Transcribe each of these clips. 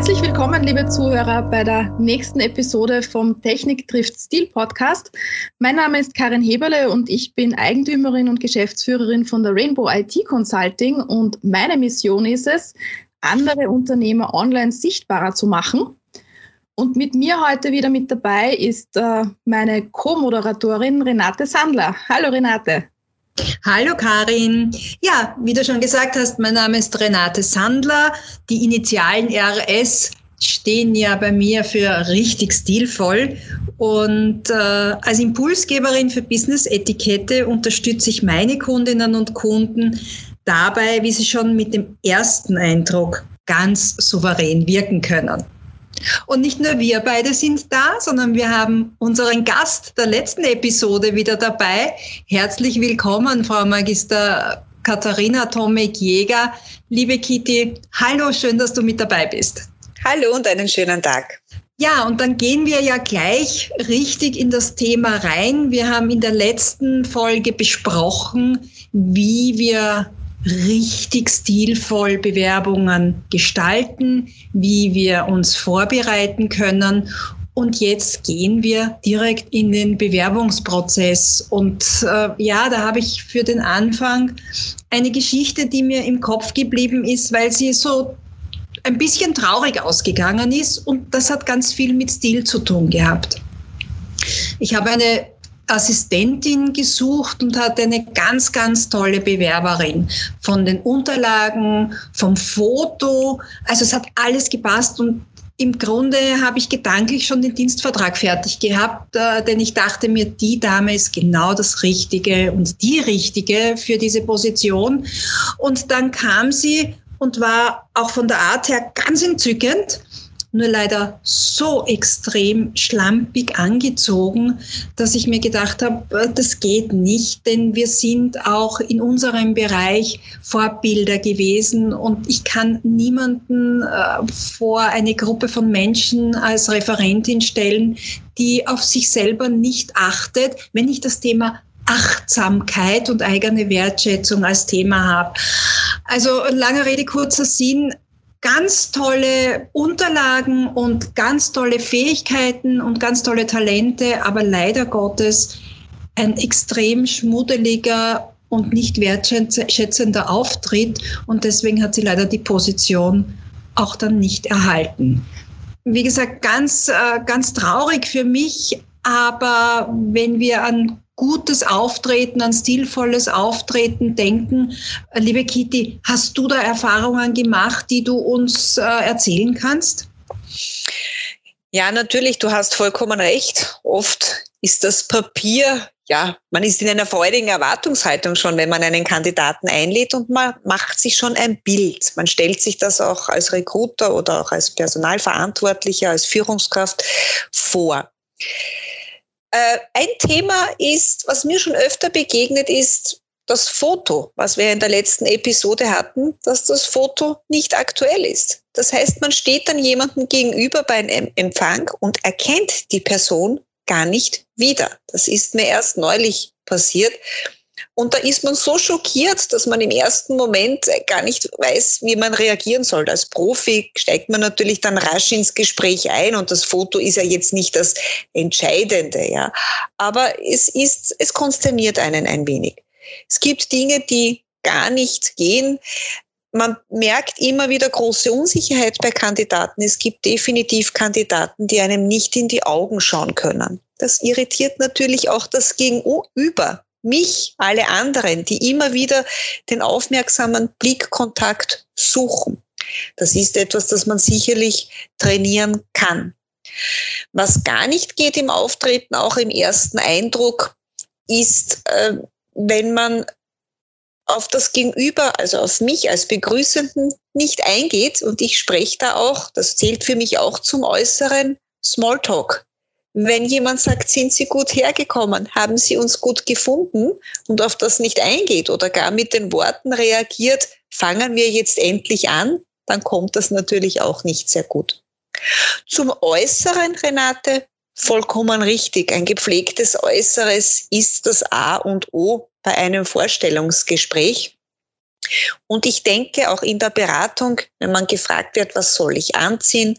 Herzlich willkommen, liebe Zuhörer, bei der nächsten Episode vom Technik trifft Stil Podcast. Mein Name ist Karin Heberle und ich bin Eigentümerin und Geschäftsführerin von der Rainbow IT Consulting und meine Mission ist es, andere Unternehmer online sichtbarer zu machen. Und mit mir heute wieder mit dabei ist äh, meine Co-Moderatorin Renate Sandler. Hallo Renate. Hallo Karin. Ja, wie du schon gesagt hast, mein Name ist Renate Sandler. Die Initialen RS stehen ja bei mir für richtig stilvoll. Und äh, als Impulsgeberin für Business-Etikette unterstütze ich meine Kundinnen und Kunden dabei, wie sie schon mit dem ersten Eindruck ganz souverän wirken können. Und nicht nur wir beide sind da, sondern wir haben unseren Gast der letzten Episode wieder dabei. Herzlich willkommen, Frau Magister Katharina Tomek-Jäger. Liebe Kitty, hallo, schön, dass du mit dabei bist. Hallo und einen schönen Tag. Ja, und dann gehen wir ja gleich richtig in das Thema rein. Wir haben in der letzten Folge besprochen, wie wir richtig stilvoll Bewerbungen gestalten, wie wir uns vorbereiten können. Und jetzt gehen wir direkt in den Bewerbungsprozess. Und äh, ja, da habe ich für den Anfang eine Geschichte, die mir im Kopf geblieben ist, weil sie so ein bisschen traurig ausgegangen ist. Und das hat ganz viel mit Stil zu tun gehabt. Ich habe eine Assistentin gesucht und hatte eine ganz, ganz tolle Bewerberin. Von den Unterlagen, vom Foto. Also es hat alles gepasst und im Grunde habe ich gedanklich schon den Dienstvertrag fertig gehabt, äh, denn ich dachte mir, die Dame ist genau das Richtige und die Richtige für diese Position. Und dann kam sie und war auch von der Art her ganz entzückend nur leider so extrem schlampig angezogen, dass ich mir gedacht habe, äh, das geht nicht, denn wir sind auch in unserem Bereich Vorbilder gewesen und ich kann niemanden äh, vor eine Gruppe von Menschen als Referentin stellen, die auf sich selber nicht achtet, wenn ich das Thema Achtsamkeit und eigene Wertschätzung als Thema habe. Also lange Rede, kurzer Sinn ganz tolle Unterlagen und ganz tolle Fähigkeiten und ganz tolle Talente, aber leider Gottes ein extrem schmuddeliger und nicht wertschätzender Auftritt und deswegen hat sie leider die Position auch dann nicht erhalten. Wie gesagt, ganz, äh, ganz traurig für mich, aber wenn wir an gutes Auftreten, an stilvolles Auftreten denken. Liebe Kitty, hast du da Erfahrungen gemacht, die du uns äh, erzählen kannst? Ja, natürlich, du hast vollkommen recht. Oft ist das Papier, ja, man ist in einer freudigen Erwartungshaltung schon, wenn man einen Kandidaten einlädt und man macht sich schon ein Bild. Man stellt sich das auch als Recruiter oder auch als Personalverantwortlicher, als Führungskraft vor. Äh, ein Thema ist, was mir schon öfter begegnet ist, das Foto, was wir in der letzten Episode hatten, dass das Foto nicht aktuell ist. Das heißt, man steht dann jemandem gegenüber beim Empfang und erkennt die Person gar nicht wieder. Das ist mir erst neulich passiert. Und da ist man so schockiert, dass man im ersten Moment gar nicht weiß, wie man reagieren soll. Als Profi steigt man natürlich dann rasch ins Gespräch ein und das Foto ist ja jetzt nicht das Entscheidende, ja. Aber es ist, es konsterniert einen ein wenig. Es gibt Dinge, die gar nicht gehen. Man merkt immer wieder große Unsicherheit bei Kandidaten. Es gibt definitiv Kandidaten, die einem nicht in die Augen schauen können. Das irritiert natürlich auch das Gegenüber mich, alle anderen, die immer wieder den aufmerksamen Blickkontakt suchen. Das ist etwas, das man sicherlich trainieren kann. Was gar nicht geht im Auftreten, auch im ersten Eindruck, ist, äh, wenn man auf das Gegenüber, also auf mich als Begrüßenden nicht eingeht und ich spreche da auch, das zählt für mich auch zum äußeren Smalltalk. Wenn jemand sagt, sind Sie gut hergekommen, haben Sie uns gut gefunden und auf das nicht eingeht oder gar mit den Worten reagiert, fangen wir jetzt endlich an, dann kommt das natürlich auch nicht sehr gut. Zum Äußeren, Renate, vollkommen richtig. Ein gepflegtes Äußeres ist das A und O bei einem Vorstellungsgespräch. Und ich denke auch in der Beratung, wenn man gefragt wird, was soll ich anziehen,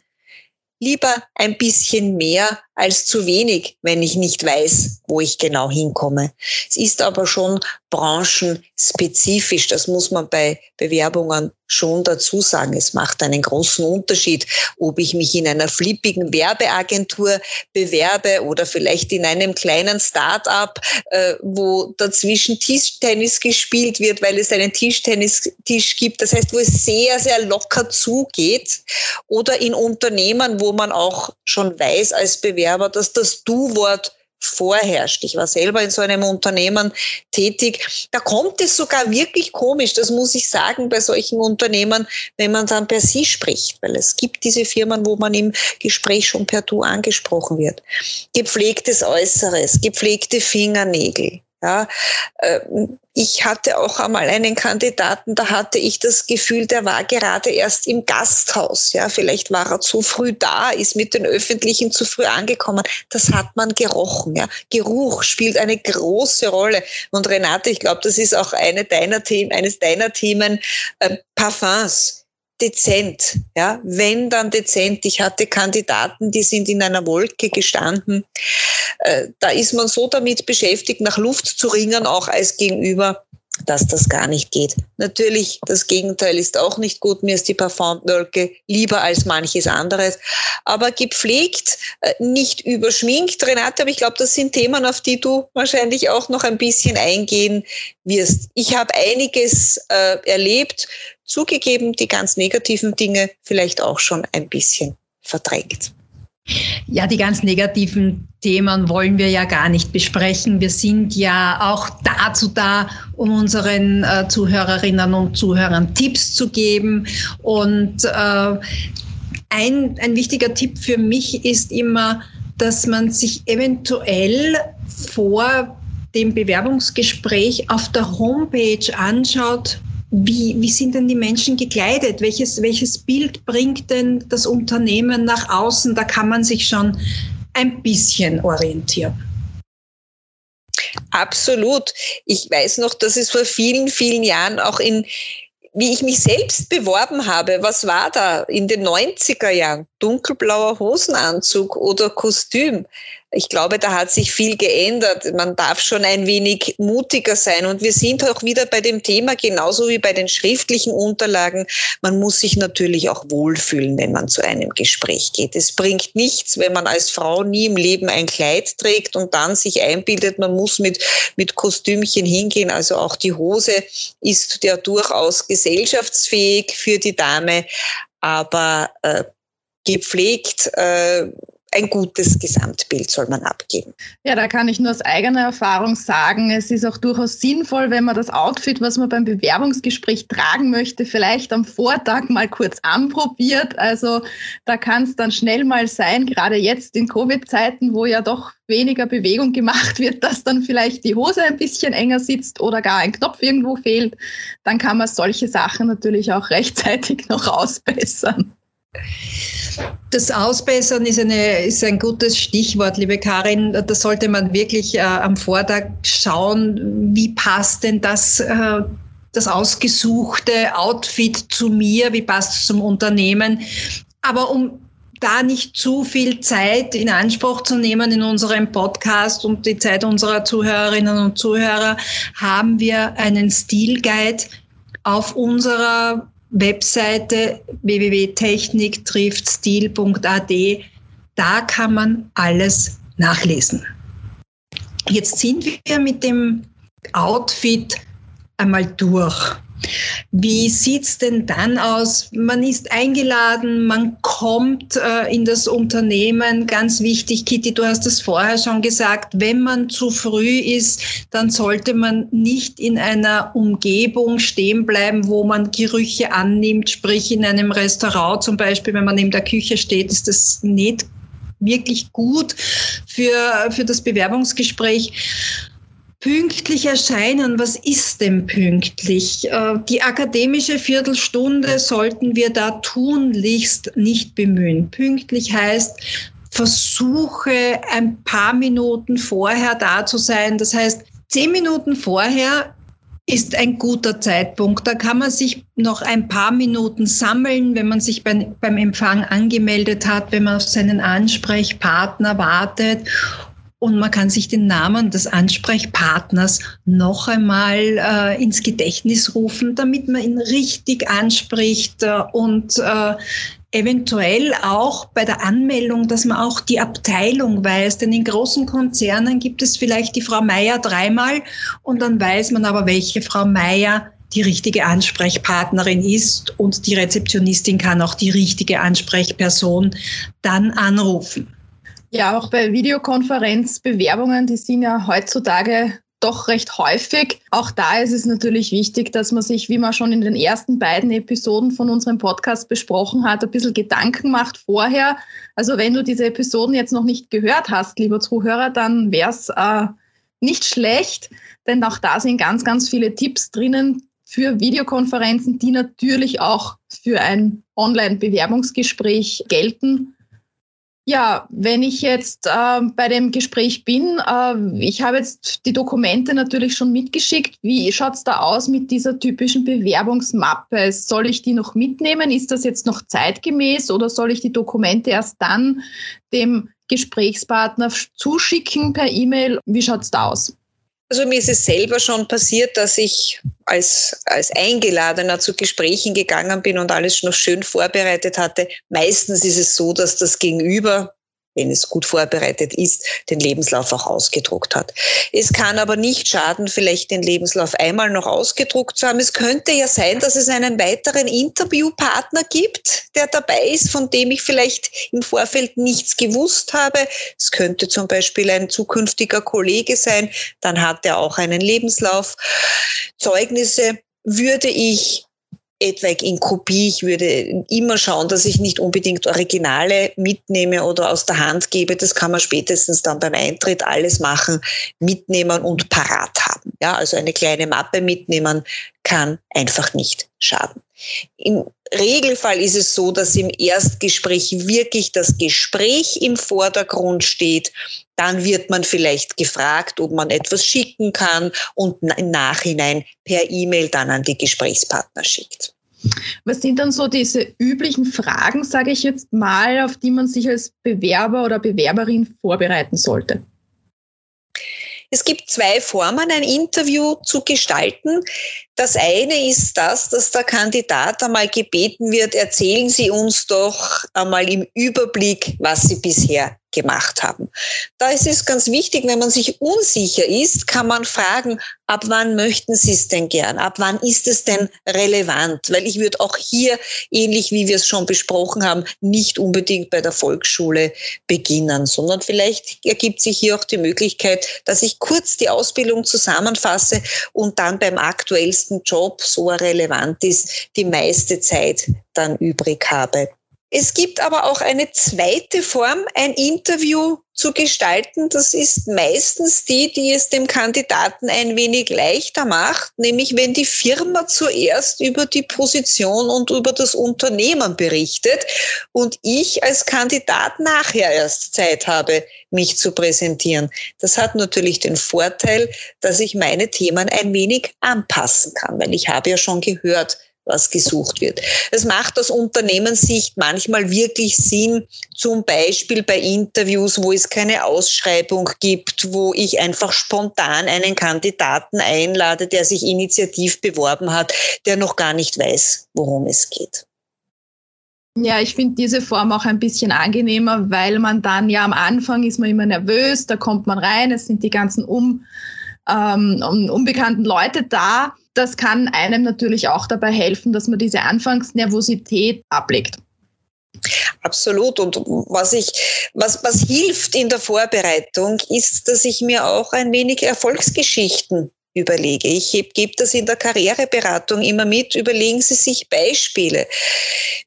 lieber ein bisschen mehr als zu wenig, wenn ich nicht weiß, wo ich genau hinkomme. Es ist aber schon branchenspezifisch. Das muss man bei Bewerbungen schon dazu sagen. Es macht einen großen Unterschied, ob ich mich in einer flippigen Werbeagentur bewerbe oder vielleicht in einem kleinen Start-up, äh, wo dazwischen Tischtennis gespielt wird, weil es einen Tischtennistisch gibt. Das heißt, wo es sehr, sehr locker zugeht. Oder in Unternehmen, wo man auch schon weiß als Bewerber, dass das Du-Wort vorherrscht. Ich war selber in so einem Unternehmen tätig. Da kommt es sogar wirklich komisch, das muss ich sagen, bei solchen Unternehmen, wenn man dann per Sie spricht, weil es gibt diese Firmen, wo man im Gespräch schon per Du angesprochen wird. Gepflegtes Äußeres, gepflegte Fingernägel, ja, ähm, ich hatte auch einmal einen Kandidaten, da hatte ich das Gefühl, der war gerade erst im Gasthaus. Ja, vielleicht war er zu früh da, ist mit den Öffentlichen zu früh angekommen. Das hat man gerochen. Ja, Geruch spielt eine große Rolle. Und Renate, ich glaube, das ist auch eine deiner Themen, eines deiner Themen, äh, Parfums dezent, ja, wenn dann dezent. Ich hatte Kandidaten, die sind in einer Wolke gestanden. Äh, da ist man so damit beschäftigt, nach Luft zu ringen, auch als Gegenüber, dass das gar nicht geht. Natürlich, das Gegenteil ist auch nicht gut. Mir ist die Parfumwolke lieber als manches anderes. Aber gepflegt, äh, nicht überschminkt, Renate, aber ich glaube, das sind Themen, auf die du wahrscheinlich auch noch ein bisschen eingehen wirst. Ich habe einiges äh, erlebt, zugegeben, die ganz negativen Dinge vielleicht auch schon ein bisschen verdrängt. Ja, die ganz negativen Themen wollen wir ja gar nicht besprechen. Wir sind ja auch dazu da, um unseren äh, Zuhörerinnen und Zuhörern Tipps zu geben. Und äh, ein, ein wichtiger Tipp für mich ist immer, dass man sich eventuell vor dem Bewerbungsgespräch auf der Homepage anschaut, wie, wie sind denn die Menschen gekleidet? Welches, welches Bild bringt denn das Unternehmen nach außen? Da kann man sich schon ein bisschen orientieren. Absolut. Ich weiß noch, dass es vor vielen, vielen Jahren auch in, wie ich mich selbst beworben habe, was war da in den 90er Jahren? Dunkelblauer Hosenanzug oder Kostüm ich glaube, da hat sich viel geändert. Man darf schon ein wenig mutiger sein. Und wir sind auch wieder bei dem Thema, genauso wie bei den schriftlichen Unterlagen. Man muss sich natürlich auch wohlfühlen, wenn man zu einem Gespräch geht. Es bringt nichts, wenn man als Frau nie im Leben ein Kleid trägt und dann sich einbildet, man muss mit, mit Kostümchen hingehen. Also auch die Hose ist ja durchaus gesellschaftsfähig für die Dame, aber äh, gepflegt äh, ein gutes Gesamtbild soll man abgeben. Ja, da kann ich nur aus eigener Erfahrung sagen, es ist auch durchaus sinnvoll, wenn man das Outfit, was man beim Bewerbungsgespräch tragen möchte, vielleicht am Vortag mal kurz anprobiert. Also da kann es dann schnell mal sein, gerade jetzt in Covid-Zeiten, wo ja doch weniger Bewegung gemacht wird, dass dann vielleicht die Hose ein bisschen enger sitzt oder gar ein Knopf irgendwo fehlt, dann kann man solche Sachen natürlich auch rechtzeitig noch ausbessern. Das Ausbessern ist, eine, ist ein gutes Stichwort, liebe Karin. Da sollte man wirklich äh, am Vortag schauen, wie passt denn das, äh, das ausgesuchte Outfit zu mir, wie passt es zum Unternehmen. Aber um da nicht zu viel Zeit in Anspruch zu nehmen in unserem Podcast und die Zeit unserer Zuhörerinnen und Zuhörer, haben wir einen Stilguide auf unserer Webseite www.techniktriftstil.at. Da kann man alles nachlesen. Jetzt sind wir mit dem Outfit einmal durch. Wie sieht's denn dann aus? Man ist eingeladen, man kommt äh, in das Unternehmen. Ganz wichtig, Kitty, du hast es vorher schon gesagt, wenn man zu früh ist, dann sollte man nicht in einer Umgebung stehen bleiben, wo man Gerüche annimmt, sprich in einem Restaurant zum Beispiel, wenn man in der Küche steht, ist das nicht wirklich gut für, für das Bewerbungsgespräch. Pünktlich erscheinen, was ist denn pünktlich? Äh, die akademische Viertelstunde sollten wir da tunlichst nicht bemühen. Pünktlich heißt, versuche ein paar Minuten vorher da zu sein. Das heißt, zehn Minuten vorher ist ein guter Zeitpunkt. Da kann man sich noch ein paar Minuten sammeln, wenn man sich beim, beim Empfang angemeldet hat, wenn man auf seinen Ansprechpartner wartet und man kann sich den Namen des Ansprechpartners noch einmal äh, ins Gedächtnis rufen, damit man ihn richtig anspricht äh, und äh, eventuell auch bei der Anmeldung, dass man auch die Abteilung weiß. Denn in großen Konzernen gibt es vielleicht die Frau Meier dreimal und dann weiß man aber, welche Frau Meier die richtige Ansprechpartnerin ist und die Rezeptionistin kann auch die richtige Ansprechperson dann anrufen. Ja, auch bei Videokonferenzbewerbungen, die sind ja heutzutage doch recht häufig. Auch da ist es natürlich wichtig, dass man sich, wie man schon in den ersten beiden Episoden von unserem Podcast besprochen hat, ein bisschen Gedanken macht vorher. Also wenn du diese Episoden jetzt noch nicht gehört hast, lieber Zuhörer, dann wäre es äh, nicht schlecht, denn auch da sind ganz, ganz viele Tipps drinnen für Videokonferenzen, die natürlich auch für ein Online-Bewerbungsgespräch gelten. Ja, wenn ich jetzt äh, bei dem Gespräch bin, äh, ich habe jetzt die Dokumente natürlich schon mitgeschickt. Wie schaut es da aus mit dieser typischen Bewerbungsmappe? Soll ich die noch mitnehmen? Ist das jetzt noch zeitgemäß oder soll ich die Dokumente erst dann dem Gesprächspartner zuschicken per E-Mail? Wie schaut es da aus? Also mir ist es selber schon passiert, dass ich als, als Eingeladener zu Gesprächen gegangen bin und alles schon schön vorbereitet hatte. Meistens ist es so, dass das Gegenüber wenn es gut vorbereitet ist, den Lebenslauf auch ausgedruckt hat. Es kann aber nicht schaden, vielleicht den Lebenslauf einmal noch ausgedruckt zu haben. Es könnte ja sein, dass es einen weiteren Interviewpartner gibt, der dabei ist, von dem ich vielleicht im Vorfeld nichts gewusst habe. Es könnte zum Beispiel ein zukünftiger Kollege sein, dann hat er auch einen Lebenslauf. Zeugnisse würde ich etwaig in Kopie. Ich würde immer schauen, dass ich nicht unbedingt Originale mitnehme oder aus der Hand gebe. Das kann man spätestens dann beim Eintritt alles machen, mitnehmen und parat haben. Ja, also eine kleine Mappe mitnehmen kann einfach nicht schaden. Im Regelfall ist es so, dass im Erstgespräch wirklich das Gespräch im Vordergrund steht. Dann wird man vielleicht gefragt, ob man etwas schicken kann und im Nachhinein per E-Mail dann an die Gesprächspartner schickt. Was sind dann so diese üblichen Fragen, sage ich jetzt mal, auf die man sich als Bewerber oder Bewerberin vorbereiten sollte? Es gibt zwei Formen, ein Interview zu gestalten. Das eine ist das, dass der Kandidat einmal gebeten wird, erzählen Sie uns doch einmal im Überblick, was Sie bisher gemacht haben. Da ist es ganz wichtig, wenn man sich unsicher ist, kann man fragen, ab wann möchten Sie es denn gern? Ab wann ist es denn relevant? Weil ich würde auch hier, ähnlich wie wir es schon besprochen haben, nicht unbedingt bei der Volksschule beginnen, sondern vielleicht ergibt sich hier auch die Möglichkeit, dass ich kurz die Ausbildung zusammenfasse und dann beim aktuellsten Job, so er relevant ist, die meiste Zeit dann übrig habe. Es gibt aber auch eine zweite Form, ein Interview zu gestalten. Das ist meistens die, die es dem Kandidaten ein wenig leichter macht, nämlich wenn die Firma zuerst über die Position und über das Unternehmen berichtet und ich als Kandidat nachher erst Zeit habe, mich zu präsentieren. Das hat natürlich den Vorteil, dass ich meine Themen ein wenig anpassen kann, weil ich habe ja schon gehört, was gesucht wird. Es macht aus Unternehmenssicht manchmal wirklich Sinn, zum Beispiel bei Interviews, wo es keine Ausschreibung gibt, wo ich einfach spontan einen Kandidaten einlade, der sich initiativ beworben hat, der noch gar nicht weiß, worum es geht. Ja, ich finde diese Form auch ein bisschen angenehmer, weil man dann ja am Anfang ist man immer nervös, da kommt man rein, es sind die ganzen um, ähm, unbekannten Leute da das kann einem natürlich auch dabei helfen, dass man diese Anfangsnervosität ablegt. Absolut. Und was ich, was, was hilft in der Vorbereitung, ist, dass ich mir auch ein wenig Erfolgsgeschichten überlege. Ich gebe das in der Karriereberatung immer mit. Überlegen Sie sich Beispiele.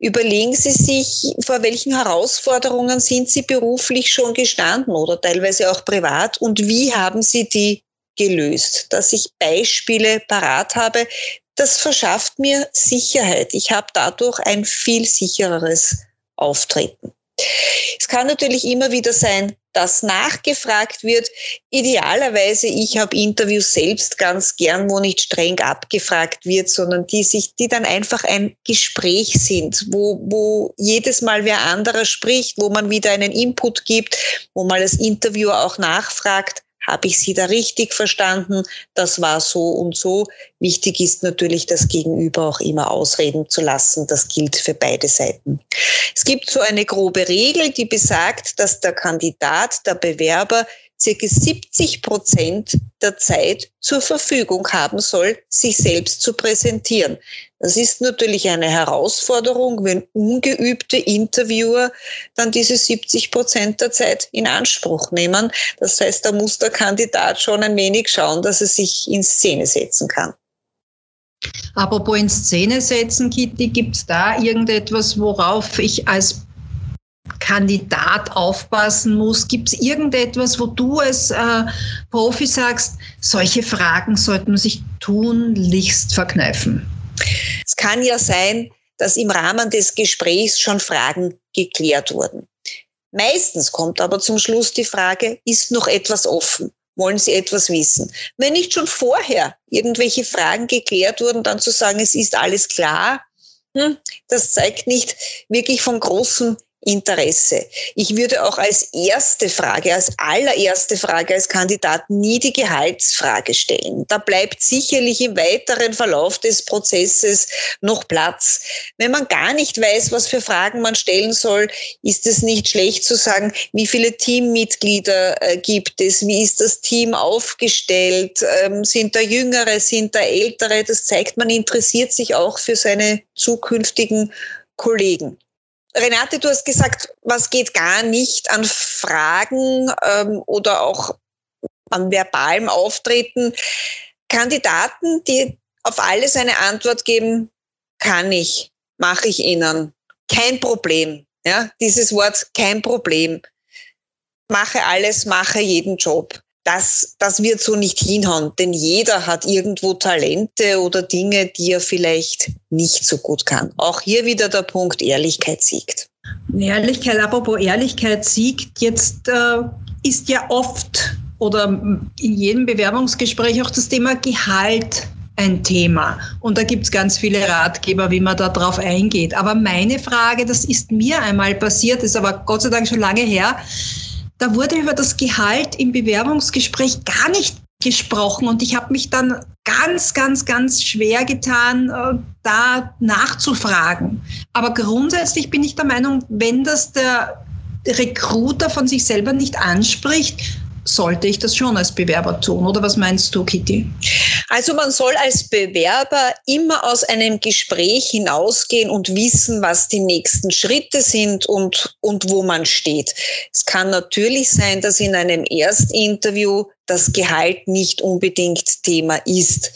Überlegen Sie sich, vor welchen Herausforderungen sind Sie beruflich schon gestanden oder teilweise auch privat und wie haben Sie die gelöst, dass ich Beispiele parat habe. Das verschafft mir Sicherheit. Ich habe dadurch ein viel sichereres Auftreten. Es kann natürlich immer wieder sein, dass nachgefragt wird. Idealerweise, ich habe Interviews selbst ganz gern, wo nicht streng abgefragt wird, sondern die sich, die dann einfach ein Gespräch sind, wo, wo jedes Mal wer anderer spricht, wo man wieder einen Input gibt, wo mal das Interviewer auch nachfragt, habe ich Sie da richtig verstanden? Das war so und so. Wichtig ist natürlich, das Gegenüber auch immer ausreden zu lassen. Das gilt für beide Seiten. Es gibt so eine grobe Regel, die besagt, dass der Kandidat, der Bewerber circa 70 Prozent der Zeit zur Verfügung haben soll, sich selbst zu präsentieren. Das ist natürlich eine Herausforderung, wenn ungeübte Interviewer dann diese 70 Prozent der Zeit in Anspruch nehmen. Das heißt, da muss der Kandidat schon ein wenig schauen, dass er sich in Szene setzen kann. Apropos in Szene setzen, Kitty, gibt es da irgendetwas, worauf ich als Kandidat aufpassen muss? Gibt es irgendetwas, wo du als äh, Profi sagst, solche Fragen sollte man sich tunlichst verkneifen? Es kann ja sein, dass im Rahmen des Gesprächs schon Fragen geklärt wurden. Meistens kommt aber zum Schluss die Frage, ist noch etwas offen? Wollen Sie etwas wissen? Wenn nicht schon vorher irgendwelche Fragen geklärt wurden, dann zu sagen, es ist alles klar, hm, das zeigt nicht wirklich von großem Interesse. Ich würde auch als erste Frage, als allererste Frage als Kandidat nie die Gehaltsfrage stellen. Da bleibt sicherlich im weiteren Verlauf des Prozesses noch Platz. Wenn man gar nicht weiß, was für Fragen man stellen soll, ist es nicht schlecht zu sagen, wie viele Teammitglieder äh, gibt es, wie ist das Team aufgestellt, ähm, sind da Jüngere, sind da Ältere. Das zeigt, man interessiert sich auch für seine zukünftigen Kollegen. Renate, du hast gesagt, was geht gar nicht an Fragen ähm, oder auch an verbalem Auftreten. Kandidaten, die auf alles eine Antwort geben, kann ich, mache ich ihnen. Kein Problem. Ja, dieses Wort kein Problem. Mache alles, mache jeden Job das, das wird so nicht hinhauen, denn jeder hat irgendwo Talente oder Dinge, die er vielleicht nicht so gut kann. Auch hier wieder der Punkt, Ehrlichkeit siegt. Ehrlichkeit, apropos Ehrlichkeit siegt, jetzt äh, ist ja oft oder in jedem Bewerbungsgespräch auch das Thema Gehalt ein Thema. Und da gibt es ganz viele Ratgeber, wie man da drauf eingeht. Aber meine Frage, das ist mir einmal passiert, ist aber Gott sei Dank schon lange her, da wurde über das Gehalt im Bewerbungsgespräch gar nicht gesprochen und ich habe mich dann ganz, ganz, ganz schwer getan, äh, da nachzufragen. Aber grundsätzlich bin ich der Meinung, wenn das der Recruiter von sich selber nicht anspricht, sollte ich das schon als Bewerber tun. Oder was meinst du, Kitty? Also man soll als Bewerber immer aus einem Gespräch hinausgehen und wissen, was die nächsten Schritte sind und, und wo man steht. Es kann natürlich sein, dass in einem Erstinterview das Gehalt nicht unbedingt Thema ist.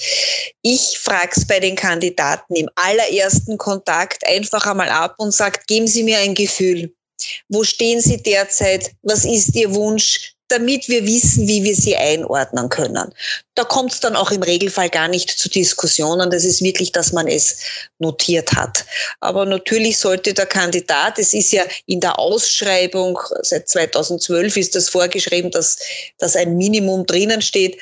Ich frage es bei den Kandidaten im allerersten Kontakt einfach einmal ab und sage, geben Sie mir ein Gefühl. Wo stehen Sie derzeit? Was ist Ihr Wunsch? Damit wir wissen, wie wir sie einordnen können. Da kommt es dann auch im Regelfall gar nicht zu Diskussionen. Das ist wirklich, dass man es notiert hat. Aber natürlich sollte der Kandidat, es ist ja in der Ausschreibung, seit 2012 ist das vorgeschrieben, dass, dass ein Minimum drinnen steht.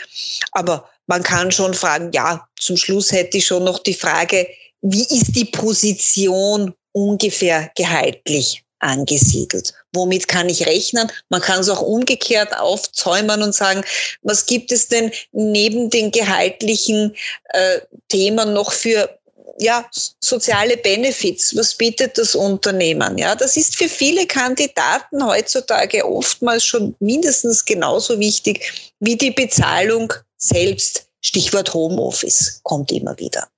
Aber man kann schon fragen, ja, zum Schluss hätte ich schon noch die Frage, wie ist die Position ungefähr gehaltlich? Angesiedelt. Womit kann ich rechnen? Man kann es auch umgekehrt aufzäumen und sagen, was gibt es denn neben den gehaltlichen äh, Themen noch für ja, soziale Benefits, was bietet das Unternehmen? Ja, das ist für viele Kandidaten heutzutage oftmals schon mindestens genauso wichtig wie die Bezahlung selbst. Stichwort Homeoffice kommt immer wieder.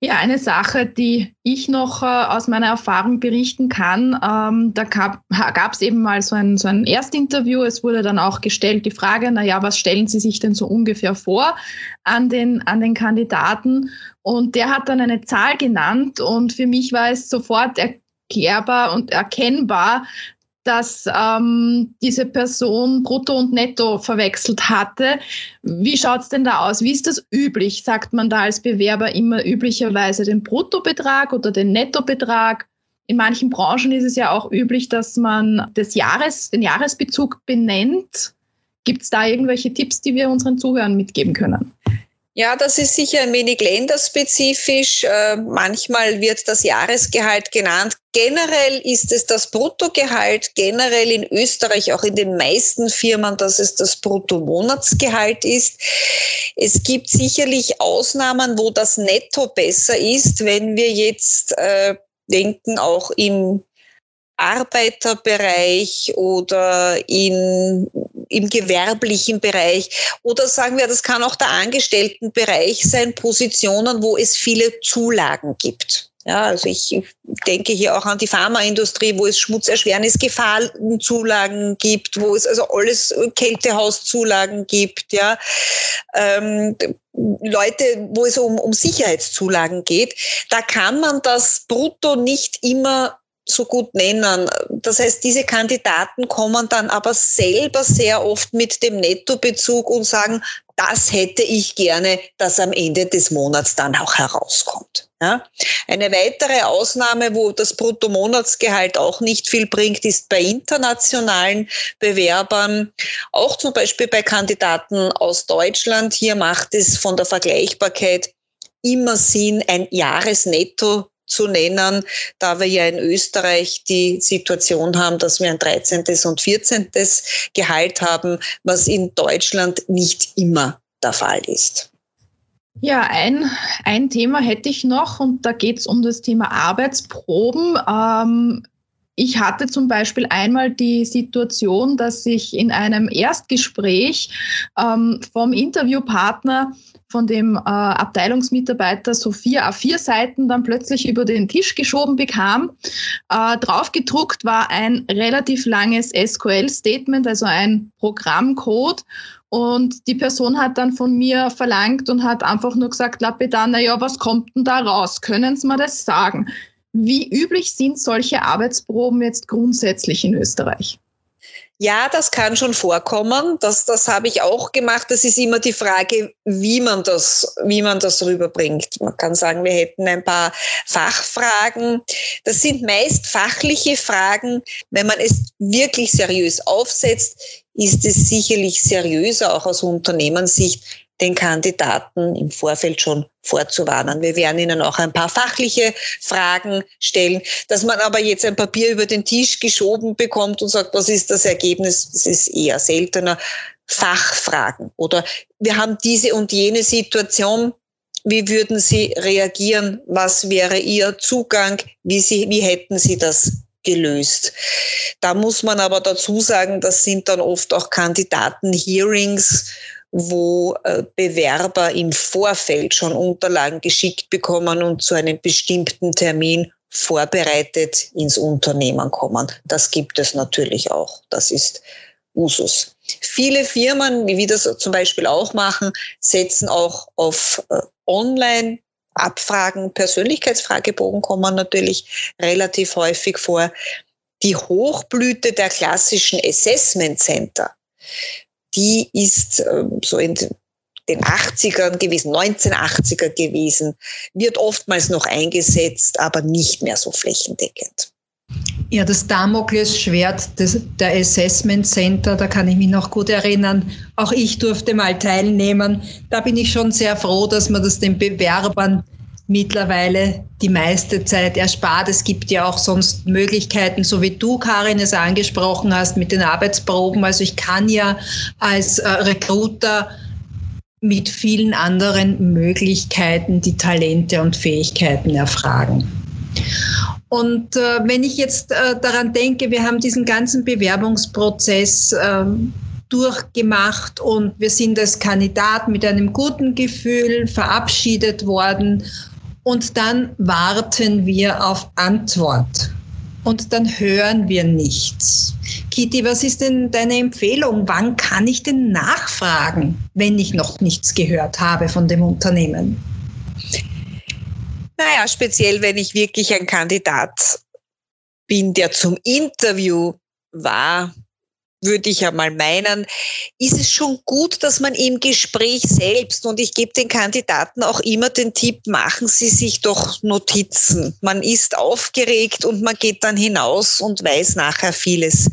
Ja, eine Sache, die ich noch äh, aus meiner Erfahrung berichten kann, ähm, da gab es eben mal so ein, so ein Erstinterview. Es wurde dann auch gestellt die Frage, na ja, was stellen Sie sich denn so ungefähr vor an den, an den Kandidaten? Und der hat dann eine Zahl genannt und für mich war es sofort erklärbar und erkennbar, dass ähm, diese Person Brutto und Netto verwechselt hatte. Wie schaut es denn da aus? Wie ist das üblich? Sagt man da als Bewerber immer üblicherweise den Bruttobetrag oder den Nettobetrag? in manchen Branchen ist es ja auch üblich, dass man das Jahres, den Jahresbezug benennt. Gibt es da irgendwelche Tipps, die wir unseren Zuhörern mitgeben können? Ja, das ist sicher ein wenig länderspezifisch. Äh, manchmal wird das Jahresgehalt genannt. Generell ist es das Bruttogehalt, generell in Österreich, auch in den meisten Firmen, dass es das Bruttomonatsgehalt ist. Es gibt sicherlich Ausnahmen, wo das Netto besser ist, wenn wir jetzt äh, denken, auch im Arbeiterbereich oder in, im gewerblichen Bereich oder sagen wir, das kann auch der Angestelltenbereich sein, Positionen, wo es viele Zulagen gibt. Ja, also ich denke hier auch an die Pharmaindustrie, wo es Schmutzerschwernisgefahrenzulagen gibt, wo es also alles Kältehauszulagen gibt, ja. Ähm, Leute, wo es um, um Sicherheitszulagen geht, da kann man das Brutto nicht immer so gut nennen. Das heißt, diese Kandidaten kommen dann aber selber sehr oft mit dem Nettobezug und sagen, das hätte ich gerne, dass am Ende des Monats dann auch herauskommt. Ja? Eine weitere Ausnahme, wo das Bruttomonatsgehalt auch nicht viel bringt, ist bei internationalen Bewerbern, auch zum Beispiel bei Kandidaten aus Deutschland. Hier macht es von der Vergleichbarkeit immer Sinn, ein Jahresnetto zu nennen, da wir ja in Österreich die Situation haben, dass wir ein 13. und 14. Gehalt haben, was in Deutschland nicht immer der Fall ist. Ja, ein, ein Thema hätte ich noch und da geht es um das Thema Arbeitsproben. Ähm, ich hatte zum Beispiel einmal die Situation, dass ich in einem Erstgespräch ähm, vom Interviewpartner von dem äh, Abteilungsmitarbeiter so vier A4-Seiten dann plötzlich über den Tisch geschoben bekam. Äh, draufgedruckt war ein relativ langes SQL-Statement, also ein Programmcode. Und die Person hat dann von mir verlangt und hat einfach nur gesagt, Lapidar, na ja, was kommt denn da raus? Können Sie mir das sagen? Wie üblich sind solche Arbeitsproben jetzt grundsätzlich in Österreich? Ja, das kann schon vorkommen. Das, das habe ich auch gemacht. Das ist immer die Frage, wie man das, wie man das rüberbringt. Man kann sagen, wir hätten ein paar Fachfragen. Das sind meist fachliche Fragen. Wenn man es wirklich seriös aufsetzt, ist es sicherlich seriöser, auch aus Unternehmenssicht, den Kandidaten im Vorfeld schon vorzuwarnen. Wir werden ihnen auch ein paar fachliche Fragen stellen. Dass man aber jetzt ein Papier über den Tisch geschoben bekommt und sagt, was ist das Ergebnis, das ist eher seltener. Fachfragen oder wir haben diese und jene Situation. Wie würden Sie reagieren? Was wäre Ihr Zugang? Wie, Sie, wie hätten Sie das gelöst. Da muss man aber dazu sagen, das sind dann oft auch Kandidaten-Hearings, wo äh, Bewerber im Vorfeld schon Unterlagen geschickt bekommen und zu einem bestimmten Termin vorbereitet ins Unternehmen kommen. Das gibt es natürlich auch. Das ist Usus. Viele Firmen, wie wir das zum Beispiel auch machen, setzen auch auf äh, Online Abfragen, Persönlichkeitsfragebogen kommen natürlich relativ häufig vor. Die Hochblüte der klassischen Assessment Center die ist ähm, so in den 80ern gewesen, 1980er gewesen, wird oftmals noch eingesetzt, aber nicht mehr so flächendeckend. Ja, das Damoklesschwert der Assessment Center, da kann ich mich noch gut erinnern. Auch ich durfte mal teilnehmen. Da bin ich schon sehr froh, dass man das den Bewerbern mittlerweile die meiste Zeit erspart. Es gibt ja auch sonst Möglichkeiten, so wie du, Karin, es angesprochen hast, mit den Arbeitsproben. Also ich kann ja als äh, Recruiter mit vielen anderen Möglichkeiten die Talente und Fähigkeiten erfragen. Und äh, wenn ich jetzt äh, daran denke, wir haben diesen ganzen Bewerbungsprozess äh, durchgemacht und wir sind als Kandidat mit einem guten Gefühl verabschiedet worden und dann warten wir auf Antwort und dann hören wir nichts. Kitty, was ist denn deine Empfehlung? Wann kann ich denn nachfragen, wenn ich noch nichts gehört habe von dem Unternehmen? Naja, speziell wenn ich wirklich ein Kandidat bin, der zum Interview war, würde ich einmal meinen, ist es schon gut, dass man im Gespräch selbst, und ich gebe den Kandidaten auch immer den Tipp, machen Sie sich doch Notizen. Man ist aufgeregt und man geht dann hinaus und weiß nachher vieles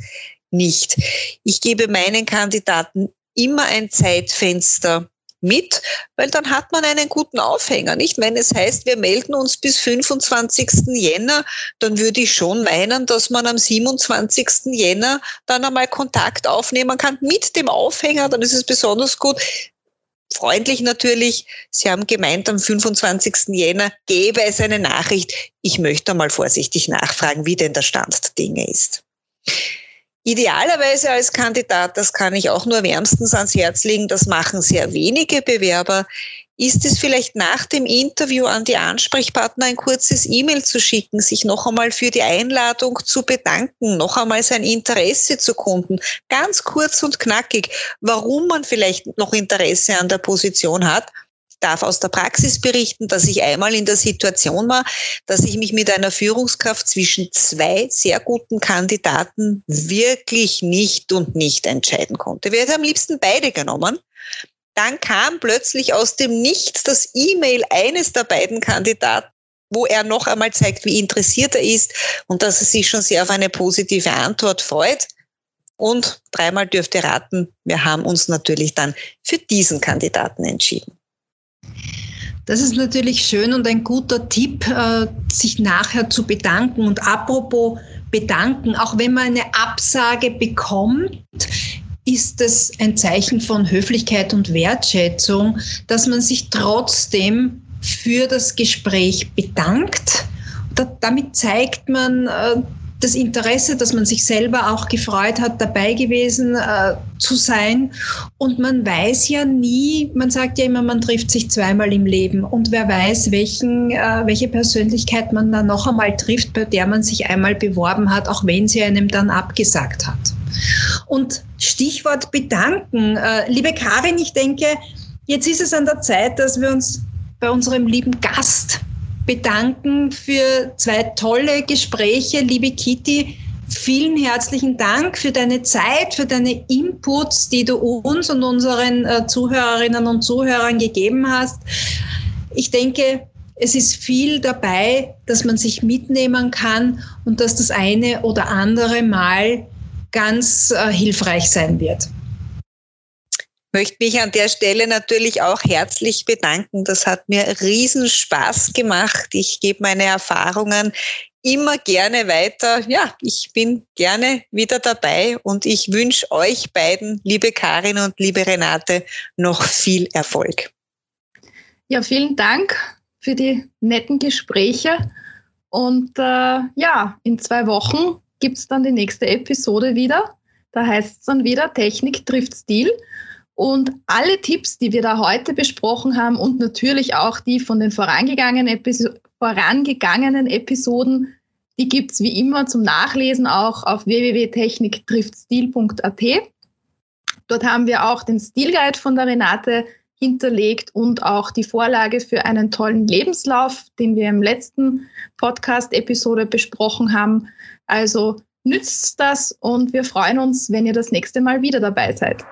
nicht. Ich gebe meinen Kandidaten immer ein Zeitfenster mit, weil dann hat man einen guten Aufhänger, nicht? Wenn es heißt, wir melden uns bis 25. Jänner, dann würde ich schon meinen, dass man am 27. Jänner dann einmal Kontakt aufnehmen kann mit dem Aufhänger, dann ist es besonders gut. Freundlich natürlich. Sie haben gemeint, am 25. Jänner gäbe es eine Nachricht. Ich möchte mal vorsichtig nachfragen, wie denn der Stand der Dinge ist. Idealerweise als Kandidat, das kann ich auch nur wärmstens ans Herz legen, das machen sehr wenige Bewerber, ist es vielleicht nach dem Interview an die Ansprechpartner ein kurzes E-Mail zu schicken, sich noch einmal für die Einladung zu bedanken, noch einmal sein Interesse zu kunden, ganz kurz und knackig, warum man vielleicht noch Interesse an der Position hat darf aus der Praxis berichten, dass ich einmal in der Situation war, dass ich mich mit einer Führungskraft zwischen zwei sehr guten Kandidaten wirklich nicht und nicht entscheiden konnte. Wir hätten am liebsten beide genommen. Dann kam plötzlich aus dem Nichts das E-Mail eines der beiden Kandidaten, wo er noch einmal zeigt, wie interessiert er ist und dass er sich schon sehr auf eine positive Antwort freut. Und dreimal dürfte raten, wir haben uns natürlich dann für diesen Kandidaten entschieden. Das ist natürlich schön und ein guter Tipp, äh, sich nachher zu bedanken. Und apropos bedanken, auch wenn man eine Absage bekommt, ist es ein Zeichen von Höflichkeit und Wertschätzung, dass man sich trotzdem für das Gespräch bedankt. damit zeigt man, äh, das Interesse, dass man sich selber auch gefreut hat, dabei gewesen äh, zu sein. Und man weiß ja nie, man sagt ja immer, man trifft sich zweimal im Leben. Und wer weiß, welchen, äh, welche Persönlichkeit man dann noch einmal trifft, bei der man sich einmal beworben hat, auch wenn sie einem dann abgesagt hat. Und Stichwort bedanken. Äh, liebe Karin, ich denke, jetzt ist es an der Zeit, dass wir uns bei unserem lieben Gast bedanken für zwei tolle Gespräche. Liebe Kitty, vielen herzlichen Dank für deine Zeit, für deine Inputs, die du uns und unseren äh, Zuhörerinnen und Zuhörern gegeben hast. Ich denke, es ist viel dabei, dass man sich mitnehmen kann und dass das eine oder andere Mal ganz äh, hilfreich sein wird möchte mich an der Stelle natürlich auch herzlich bedanken. Das hat mir riesen Spaß gemacht. Ich gebe meine Erfahrungen immer gerne weiter. Ja, ich bin gerne wieder dabei und ich wünsche euch beiden, liebe Karin und liebe Renate, noch viel Erfolg. Ja, vielen Dank für die netten Gespräche. Und äh, ja, in zwei Wochen gibt es dann die nächste Episode wieder. Da heißt es dann wieder, Technik trifft Stil. Und alle Tipps, die wir da heute besprochen haben und natürlich auch die von den vorangegangenen, Episo vorangegangenen Episoden, die gibt's wie immer zum Nachlesen auch auf www.techniktriftstil.at. Dort haben wir auch den Stilguide von der Renate hinterlegt und auch die Vorlage für einen tollen Lebenslauf, den wir im letzten Podcast-Episode besprochen haben. Also nützt das und wir freuen uns, wenn ihr das nächste Mal wieder dabei seid.